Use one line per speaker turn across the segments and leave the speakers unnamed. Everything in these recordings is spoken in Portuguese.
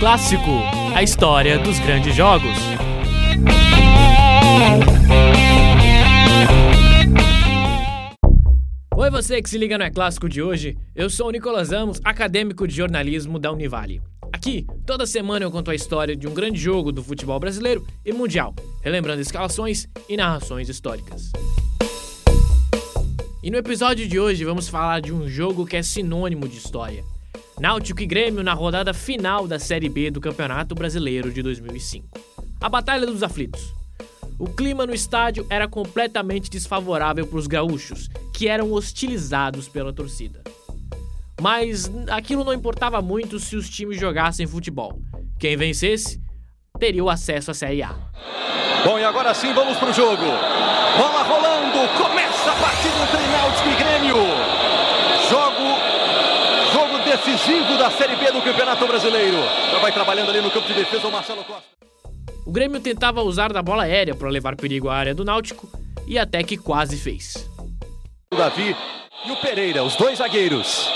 Clássico, a história dos grandes jogos. Oi você que se liga no É Clássico de hoje, eu sou o Nicolas Amos, acadêmico de jornalismo da Univale. Aqui, toda semana eu conto a história de um grande jogo do futebol brasileiro e mundial, relembrando escalações e narrações históricas. E no episódio de hoje vamos falar de um jogo que é sinônimo de história. Náutico e Grêmio na rodada final da Série B do Campeonato Brasileiro de 2005. A Batalha dos Aflitos. O clima no estádio era completamente desfavorável para os gaúchos, que eram hostilizados pela torcida. Mas aquilo não importava muito se os times jogassem futebol. Quem vencesse teria o acesso à Série A.
Bom, e agora sim vamos pro jogo. Bola rolando, começa a partida entre Náutico e Grêmio. Jogo, jogo decisivo da Série B do Campeonato Brasileiro. Já vai trabalhando ali no campo de defesa o Marcelo Costa.
O Grêmio tentava usar da bola aérea para levar perigo à área do Náutico e até que quase fez.
O Davi e o Pereira, os dois zagueiros.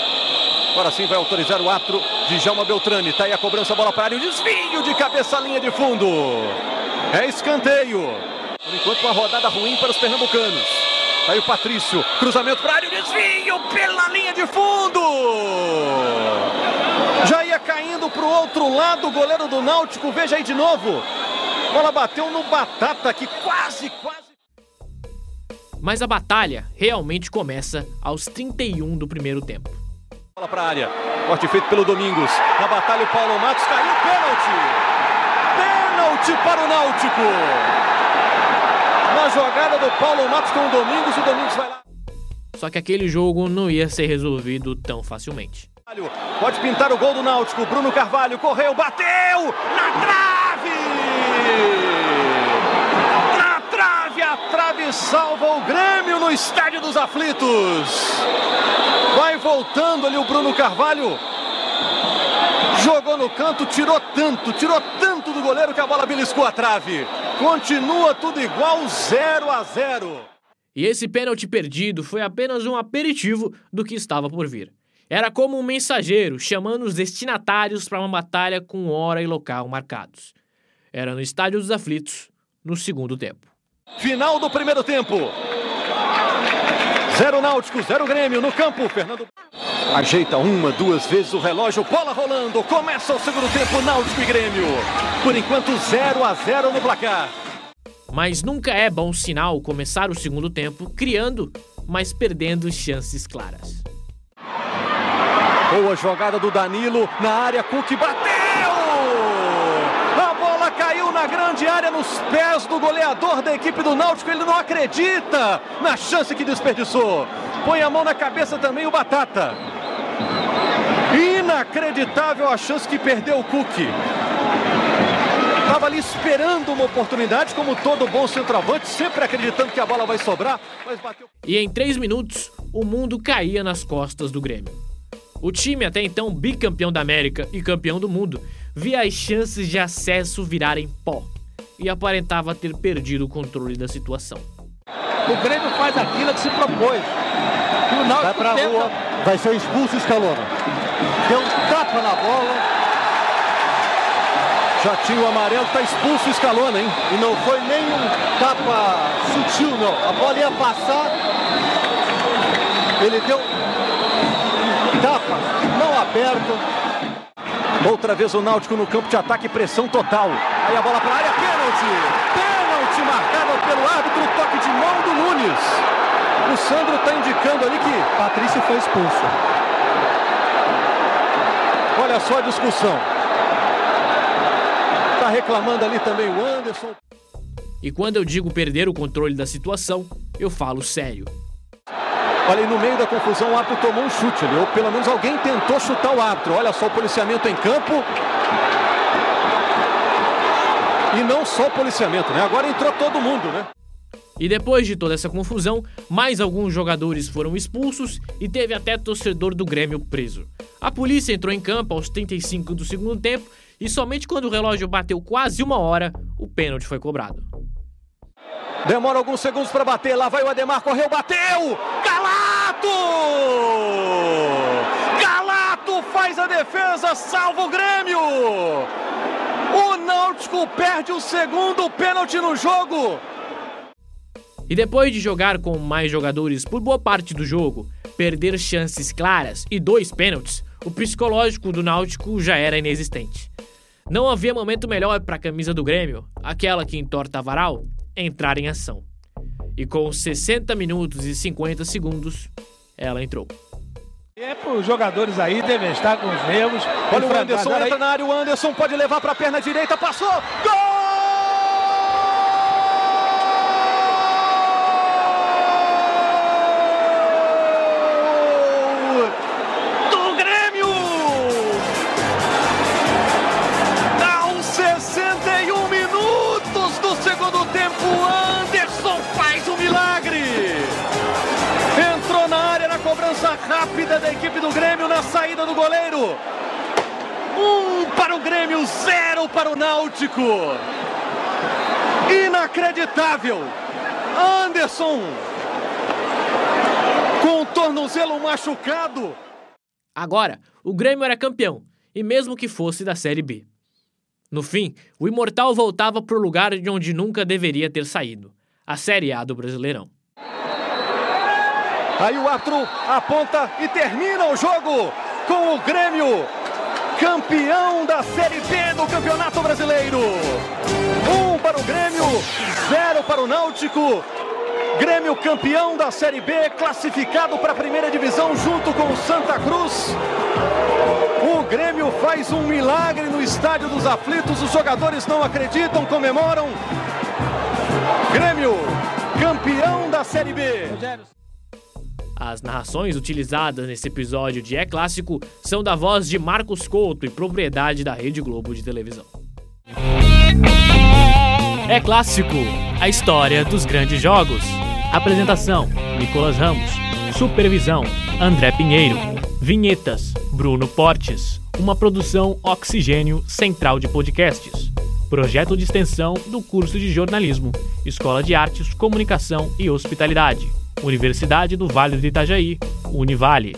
Agora sim vai autorizar o atro de Jalma Beltrame. Tá aí a cobrança, bola para área, o desvio de cabeça, linha de fundo. É escanteio. Por enquanto, uma rodada ruim para os pernambucanos. Aí o Patrício, cruzamento para a área, o desvio pela linha de fundo. Já ia caindo para o outro lado, o goleiro do Náutico, veja aí de novo. Bola bateu no Batata, que quase, quase.
Mas a batalha realmente começa aos 31 do primeiro tempo.
Bola para a área, corte feito pelo Domingos. Na batalha, o Paulo Matos caiu, pênalti. Pênalti para o Náutico. Jogada do Paulo Matos com o Domingos, o Domingos vai lá.
Só que aquele jogo não ia ser resolvido tão facilmente.
Pode pintar o gol do Náutico. Bruno Carvalho correu, bateu na trave! Na trave, a trave salva o Grêmio no Estádio dos Aflitos. Vai voltando ali o Bruno Carvalho. Jogou no canto, tirou tanto, tirou tanto do goleiro que a bola beliscou a trave. Continua tudo igual, 0 a 0.
E esse pênalti perdido foi apenas um aperitivo do que estava por vir. Era como um mensageiro chamando os destinatários para uma batalha com hora e local marcados. Era no Estádio dos Aflitos, no segundo tempo.
Final do primeiro tempo. Zero Náutico, zero Grêmio no campo. Fernando ajeita uma, duas vezes o relógio, bola rolando. Começa o segundo tempo, Náutico e Grêmio. Por enquanto, 0 a 0 no placar.
Mas nunca é bom sinal começar o segundo tempo criando, mas perdendo chances claras.
Boa jogada do Danilo na área, Cook bateu! A bola caiu na grande área nos pés do goleador da equipe do Náutico. Ele não acredita na chance que desperdiçou. Põe a mão na cabeça também o Batata. Inacreditável a chance que perdeu o Cook. Estava ali esperando uma oportunidade, como todo bom centroavante, sempre acreditando que a bola vai sobrar, mas bateu.
E em três minutos, o mundo caía nas costas do Grêmio. O time, até então bicampeão da América e campeão do mundo, via as chances de acesso virarem pó e aparentava ter perdido o controle da situação.
O Grêmio faz aquilo que se propôs. O Náutico
Vai pra
tenta-
rua, vai ser expulso o Scalona.
Tapa na bola
Já tinha o amarelo, tá expulso o Scalona, hein?
E não foi nem um tapa sutil, não. A bola ia passar. Ele deu tapa, mão aberta.
Outra vez o Náutico no campo de ataque, pressão total. Aí a bola para a área, pênalti! Pênalti marcado pelo árbitro, toque de mão do Nunes. O Sandro está indicando ali que
Patrício foi expulso.
Olha só a discussão. Tá reclamando ali também o Anderson.
E quando eu digo perder o controle da situação, eu falo sério.
Olha, e no meio da confusão o árbitro tomou um chute ali, ou pelo menos alguém tentou chutar o árbitro. Olha só o policiamento em campo. E não só o policiamento, né? Agora entrou todo mundo, né?
E depois de toda essa confusão, mais alguns jogadores foram expulsos e teve até torcedor do Grêmio preso. A polícia entrou em campo aos 35 do segundo tempo e somente quando o relógio bateu quase uma hora, o pênalti foi cobrado.
Demora alguns segundos para bater. Lá vai o Ademar, correu, bateu! Galato! Galato faz a defesa, salva o Grêmio. O Náutico perde o segundo pênalti no jogo.
E depois de jogar com mais jogadores por boa parte do jogo, perder chances claras e dois pênaltis, o psicológico do Náutico já era inexistente. Não havia momento melhor para a camisa do Grêmio, aquela que entorta a varal, entrar em ação. E com 60 minutos e 50 segundos, ela entrou.
É para os jogadores aí, devem estar com os nervos.
Olha o Anderson, entra na área, o Anderson pode levar para a perna direita, passou, gol! Cobrança rápida da equipe do Grêmio na saída do goleiro. Um para o Grêmio, zero para o Náutico. Inacreditável. Anderson com o tornozelo machucado.
Agora, o Grêmio era campeão, e mesmo que fosse da Série B. No fim, o Imortal voltava para o lugar de onde nunca deveria ter saído a Série A do Brasileirão.
Aí o árbitro aponta e termina o jogo com o Grêmio, campeão da Série B do Campeonato Brasileiro. Um para o Grêmio, zero para o Náutico. Grêmio campeão da Série B, classificado para a primeira divisão junto com o Santa Cruz. Grêmio faz um milagre no estádio dos aflitos, os jogadores não acreditam, comemoram. Grêmio, campeão da Série B.
As narrações utilizadas nesse episódio de É Clássico são da voz de Marcos Couto e propriedade da Rede Globo de televisão. É Clássico, a história dos grandes jogos. Apresentação: Nicolas Ramos. Supervisão: André Pinheiro. Vinhetas: Bruno Portes. Uma produção Oxigênio Central de Podcasts. Projeto de extensão do curso de jornalismo, Escola de Artes, Comunicação e Hospitalidade. Universidade do Vale do Itajaí, Univale.